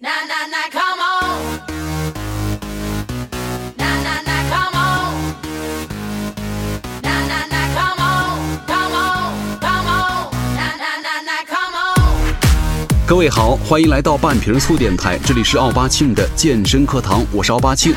各位好，欢迎来到半瓶醋电台，这里是奥巴庆的健身课堂，我是奥巴庆。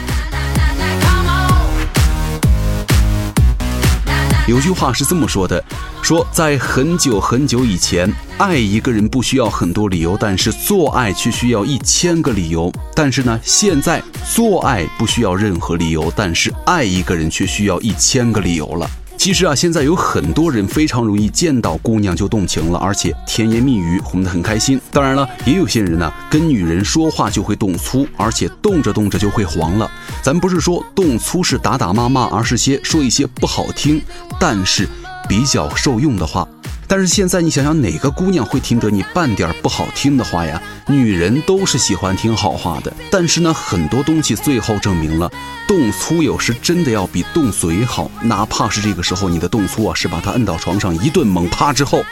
有句话是这么说的，说在很久很久以前，爱一个人不需要很多理由，但是做爱却需要一千个理由。但是呢，现在做爱不需要任何理由，但是爱一个人却需要一千个理由了。其实啊，现在有很多人非常容易见到姑娘就动情了，而且甜言蜜语哄得很开心。当然了，也有些人呢，跟女人说话就会动粗，而且动着动着就会黄了。咱不是说动粗是打打骂骂，而是些说一些不好听，但是比较受用的话。但是现在你想想，哪个姑娘会听得你半点不好听的话呀？女人都是喜欢听好话的。但是呢，很多东西最后证明了，动粗有时真的要比动嘴好。哪怕是这个时候你的动粗啊，是把她摁到床上一顿猛啪之后，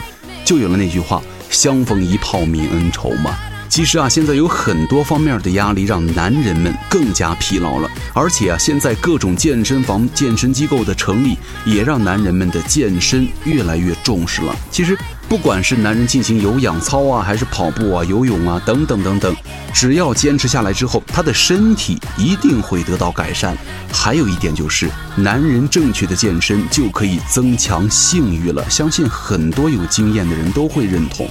就有了那句话“相逢一炮泯恩仇”嘛。其实啊，现在有很多方面的压力让男人们更加疲劳了，而且啊，现在各种健身房、健身机构的成立，也让男人们的健身越来越重视了。其实，不管是男人进行有氧操啊，还是跑步啊、游泳啊等等等等，只要坚持下来之后，他的身体一定会得到改善。还有一点就是，男人正确的健身就可以增强性欲了，相信很多有经验的人都会认同。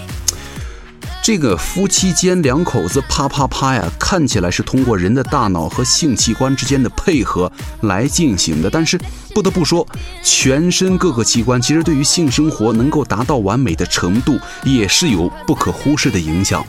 这个夫妻间两口子啪啪啪呀，看起来是通过人的大脑和性器官之间的配合来进行的，但是不得不说，全身各个器官其实对于性生活能够达到完美的程度，也是有不可忽视的影响。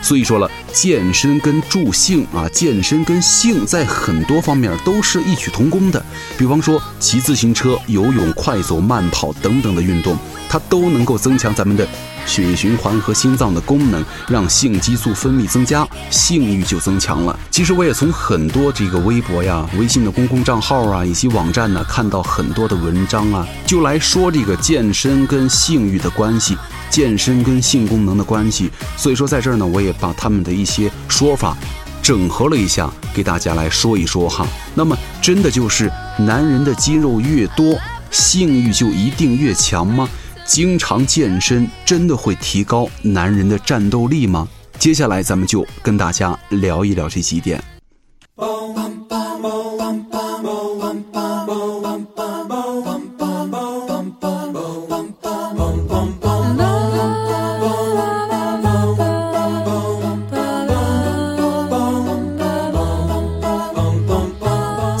所以说了，健身跟助兴啊，健身跟性在很多方面都是异曲同工的。比方说骑自行车、游泳、快走、慢跑等等的运动，它都能够增强咱们的血液循环和心脏的功能，让性激素分泌增加，性欲就增强了。其实我也从很多这个微博呀、微信的公共账号啊以及网站呢，看到很多的文章啊，就来说这个健身跟性欲的关系。健身跟性功能的关系，所以说在这儿呢，我也把他们的一些说法整合了一下，给大家来说一说哈。那么，真的就是男人的肌肉越多，性欲就一定越强吗？经常健身真的会提高男人的战斗力吗？接下来咱们就跟大家聊一聊这几点。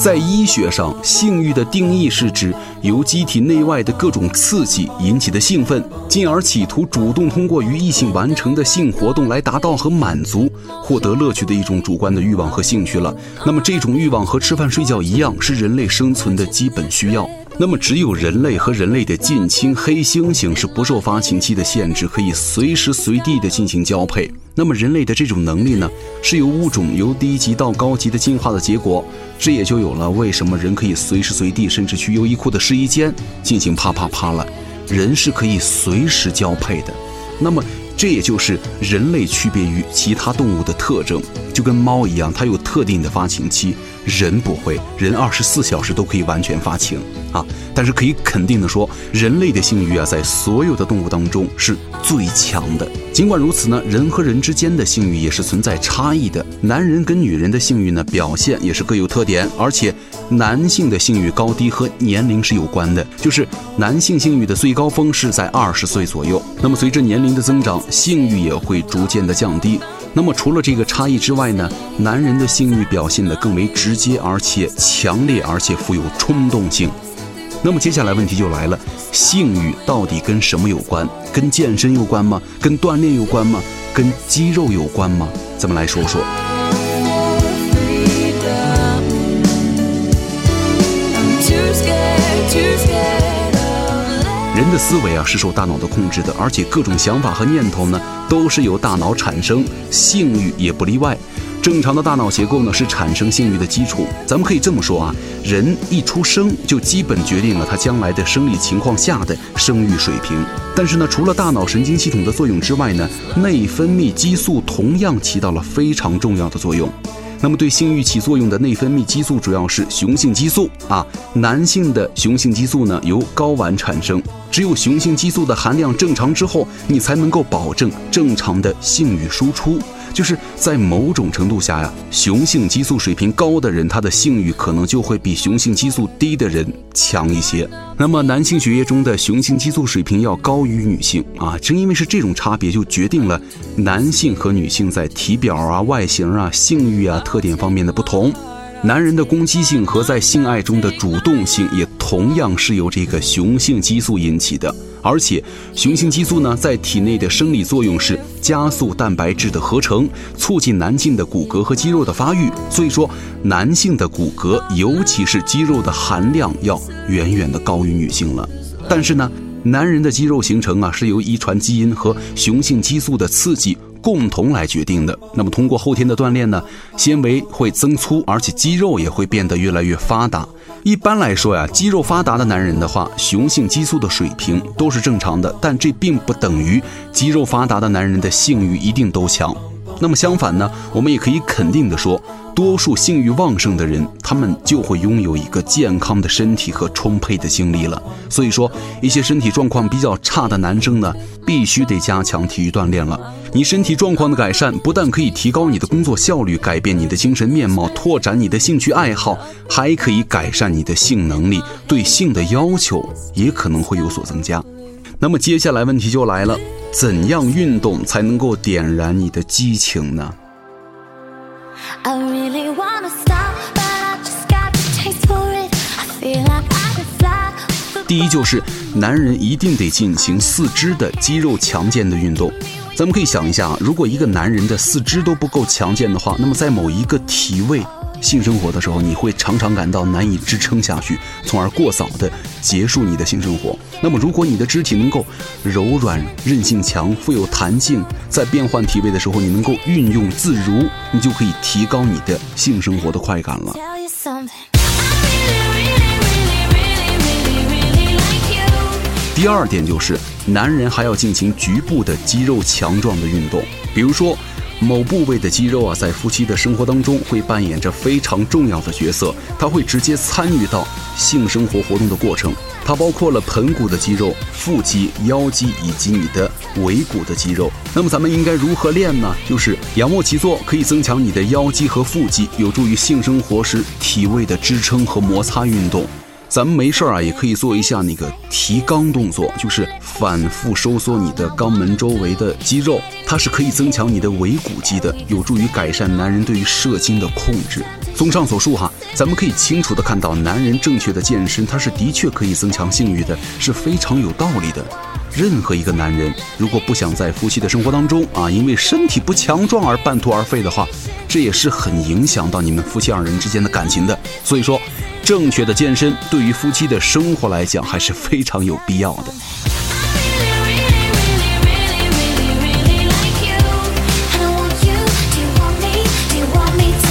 在医学上，性欲的定义是指由机体内外的各种刺激引起的兴奋，进而企图主动通过与异性完成的性活动来达到和满足、获得乐趣的一种主观的欲望和兴趣了。那么，这种欲望和吃饭睡觉一样，是人类生存的基本需要。那么，只有人类和人类的近亲黑猩猩是不受发情期的限制，可以随时随地的进行交配。那么，人类的这种能力呢，是由物种由低级到高级的进化的结果。这也就有了为什么人可以随时随地，甚至去优衣库的试衣间进行啪啪啪了。人是可以随时交配的。那么，这也就是人类区别于其他动物的特征，就跟猫一样，它有特定的发情期，人不会，人二十四小时都可以完全发情啊。但是可以肯定的说，人类的性欲啊，在所有的动物当中是最强的。尽管如此呢，人和人之间的性欲也是存在差异的。男人跟女人的性欲呢，表现也是各有特点，而且男性的性欲高低和年龄是有关的，就是男性性欲的最高峰是在二十岁左右。那么随着年龄的增长，性欲也会逐渐的降低。那么除了这个差异之外呢，男人的性欲表现得更为直接，而且强烈，而且富有冲动性。那么接下来问题就来了，性欲到底跟什么有关？跟健身有关吗？跟锻炼有关吗？跟肌肉有关吗？咱们来说说。人的思维啊是受大脑的控制的，而且各种想法和念头呢都是由大脑产生，性欲也不例外。正常的大脑结构呢是产生性欲的基础。咱们可以这么说啊，人一出生就基本决定了他将来的生理情况下的生育水平。但是呢，除了大脑神经系统的作用之外呢，内分泌激素同样起到了非常重要的作用。那么对性欲起作用的内分泌激素主要是雄性激素啊。男性的雄性激素呢由睾丸产生，只有雄性激素的含量正常之后，你才能够保证正常的性欲输出。就是在某种程度下呀，雄性激素水平高的人，他的性欲可能就会比雄性激素低的人强一些。那么男性血液中的雄性激素水平要高于女性啊，正因为是这种差别，就决定了男性和女性在体表啊、外形啊、性欲啊特点方面的不同。男人的攻击性和在性爱中的主动性也同样是由这个雄性激素引起的。而且，雄性激素呢，在体内的生理作用是加速蛋白质的合成，促进男性的骨骼和肌肉的发育。所以说，男性的骨骼，尤其是肌肉的含量要远远的高于女性了。但是呢，男人的肌肉形成啊，是由遗传基因和雄性激素的刺激共同来决定的。那么，通过后天的锻炼呢，纤维会增粗，而且肌肉也会变得越来越发达。一般来说呀，肌肉发达的男人的话，雄性激素的水平都是正常的，但这并不等于肌肉发达的男人的性欲一定都强。那么相反呢，我们也可以肯定的说。多数性欲旺盛的人，他们就会拥有一个健康的身体和充沛的精力了。所以说，一些身体状况比较差的男生呢，必须得加强体育锻炼了。你身体状况的改善，不但可以提高你的工作效率，改变你的精神面貌，拓展你的兴趣爱好，还可以改善你的性能力，对性的要求也可能会有所增加。那么接下来问题就来了，怎样运动才能够点燃你的激情呢.第一就是男人一定得进行四肢的肌肉强健的运动。咱们可以想一下啊，如果一个男人的四肢都不够强健的话，那么在某一个体位性生活的时候，你会常常感到难以支撑下去，从而过早的结束你的性生活。那么如果你的肢体能够柔软、韧性强、富有弹性，在变换体位的时候你能够运用自如，你就可以提高你的性生活的快感了。第二点就是，男人还要进行局部的肌肉强壮的运动，比如说，某部位的肌肉啊，在夫妻的生活当中会扮演着非常重要的角色，它会直接参与到性生活活动的过程。它包括了盆骨的肌肉、腹肌、腰肌以及你的尾骨的肌肉。那么咱们应该如何练呢？就是仰卧起坐，可以增强你的腰肌和腹肌，有助于性生活时体位的支撑和摩擦运动。咱们没事儿啊，也可以做一下那个提肛动作，就是反复收缩你的肛门周围的肌肉，它是可以增强你的尾骨肌的，有助于改善男人对于射精的控制。综上所述哈，咱们可以清楚的看到，男人正确的健身，它是的确可以增强性欲的，是非常有道理的。任何一个男人，如果不想在夫妻的生活当中啊，因为身体不强壮而半途而废的话，这也是很影响到你们夫妻二人之间的感情的。所以说，正确的健身对于夫妻的生活来讲还是非常有必要的。I really, really, really, really, really like you. And I want you. Do you want me? Do you want me to?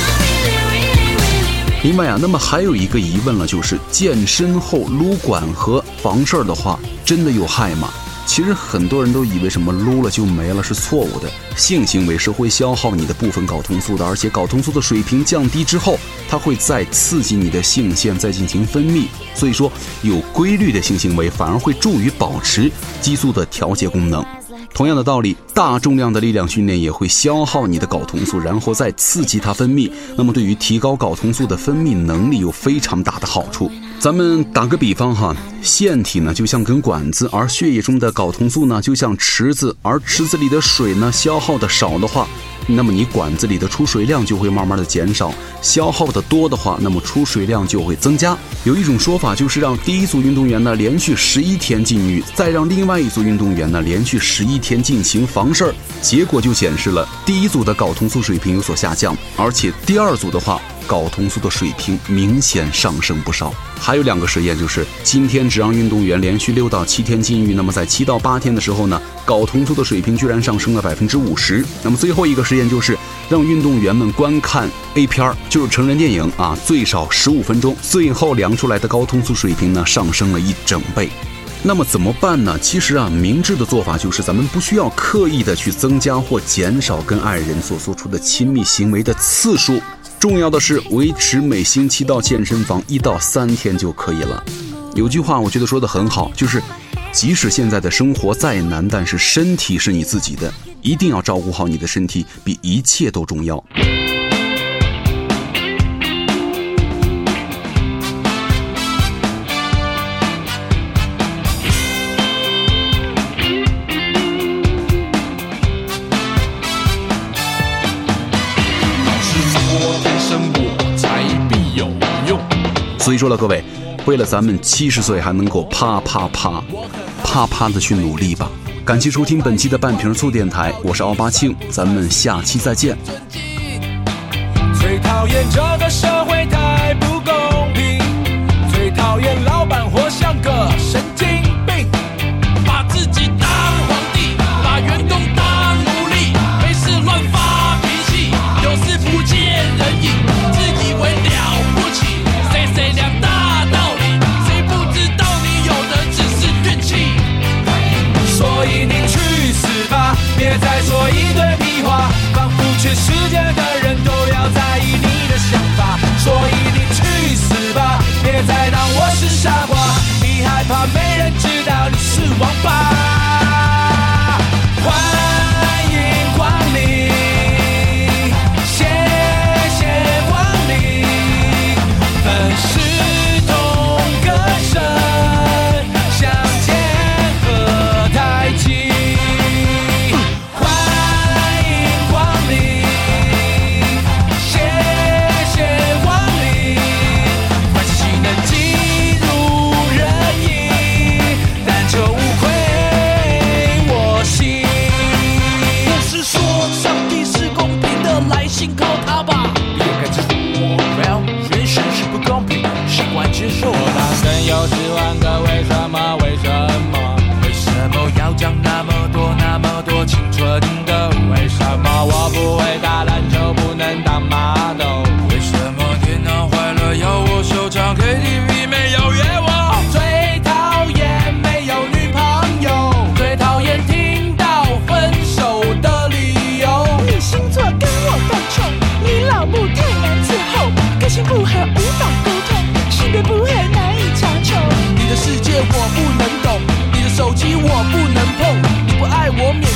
I really, really, really, really. 另外啊，那么还有一个疑问了，就是健身后撸管和房事儿的话，真的有害吗？其实很多人都以为什么撸了就没了是错误的，性行为是会消耗你的部分睾酮素的，而且睾酮素的水平降低之后，它会再刺激你的性腺再进行分泌，所以说有规律的性行为反而会助于保持激素的调节功能。同样的道理，大重量的力量训练也会消耗你的睾酮素，然后再刺激它分泌。那么对于提高睾酮素的分泌能力有非常大的好处。咱们打个比方哈，腺体呢就像根管子，而血液中的睾酮素呢就像池子，而池子里的水呢消耗的少的话，那么你管子里的出水量就会慢慢的减少；消耗的多的话，那么出水量就会增加。有一种说法就是让第一组运动员呢连续十一天禁欲，再让另外一组运动员呢连续十一天进行房事儿，结果就显示了第一组的睾酮素水平有所下降，而且第二组的话。睾酮素的水平明显上升不少。还有两个实验，就是今天只让运动员连续六到七天禁欲。那么在七到八天的时候呢，睾酮素的水平居然上升了百分之五十。那么最后一个实验，就是让运动员们观看 A 片儿，就是成人电影啊，最少十五分钟。最后量出来的睾酮素水平呢，上升了一整倍。那么怎么办呢？其实啊，明智的做法就是咱们不需要刻意的去增加或减少跟爱人所做出的亲密行为的次数。重要的是维持每星期到健身房一到三天就可以了。有句话我觉得说的很好就是即使现在的生活再难但是身体是你自己的一定要照顾好你的身体比一切都重要。记住了各位为了咱们七十岁还能够啪啪啪啪啪的去努力吧感谢收听本期的半瓶醋电台我是奥巴庆咱们下期再见最讨厌这个社会的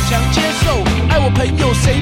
强接受爱我朋友谁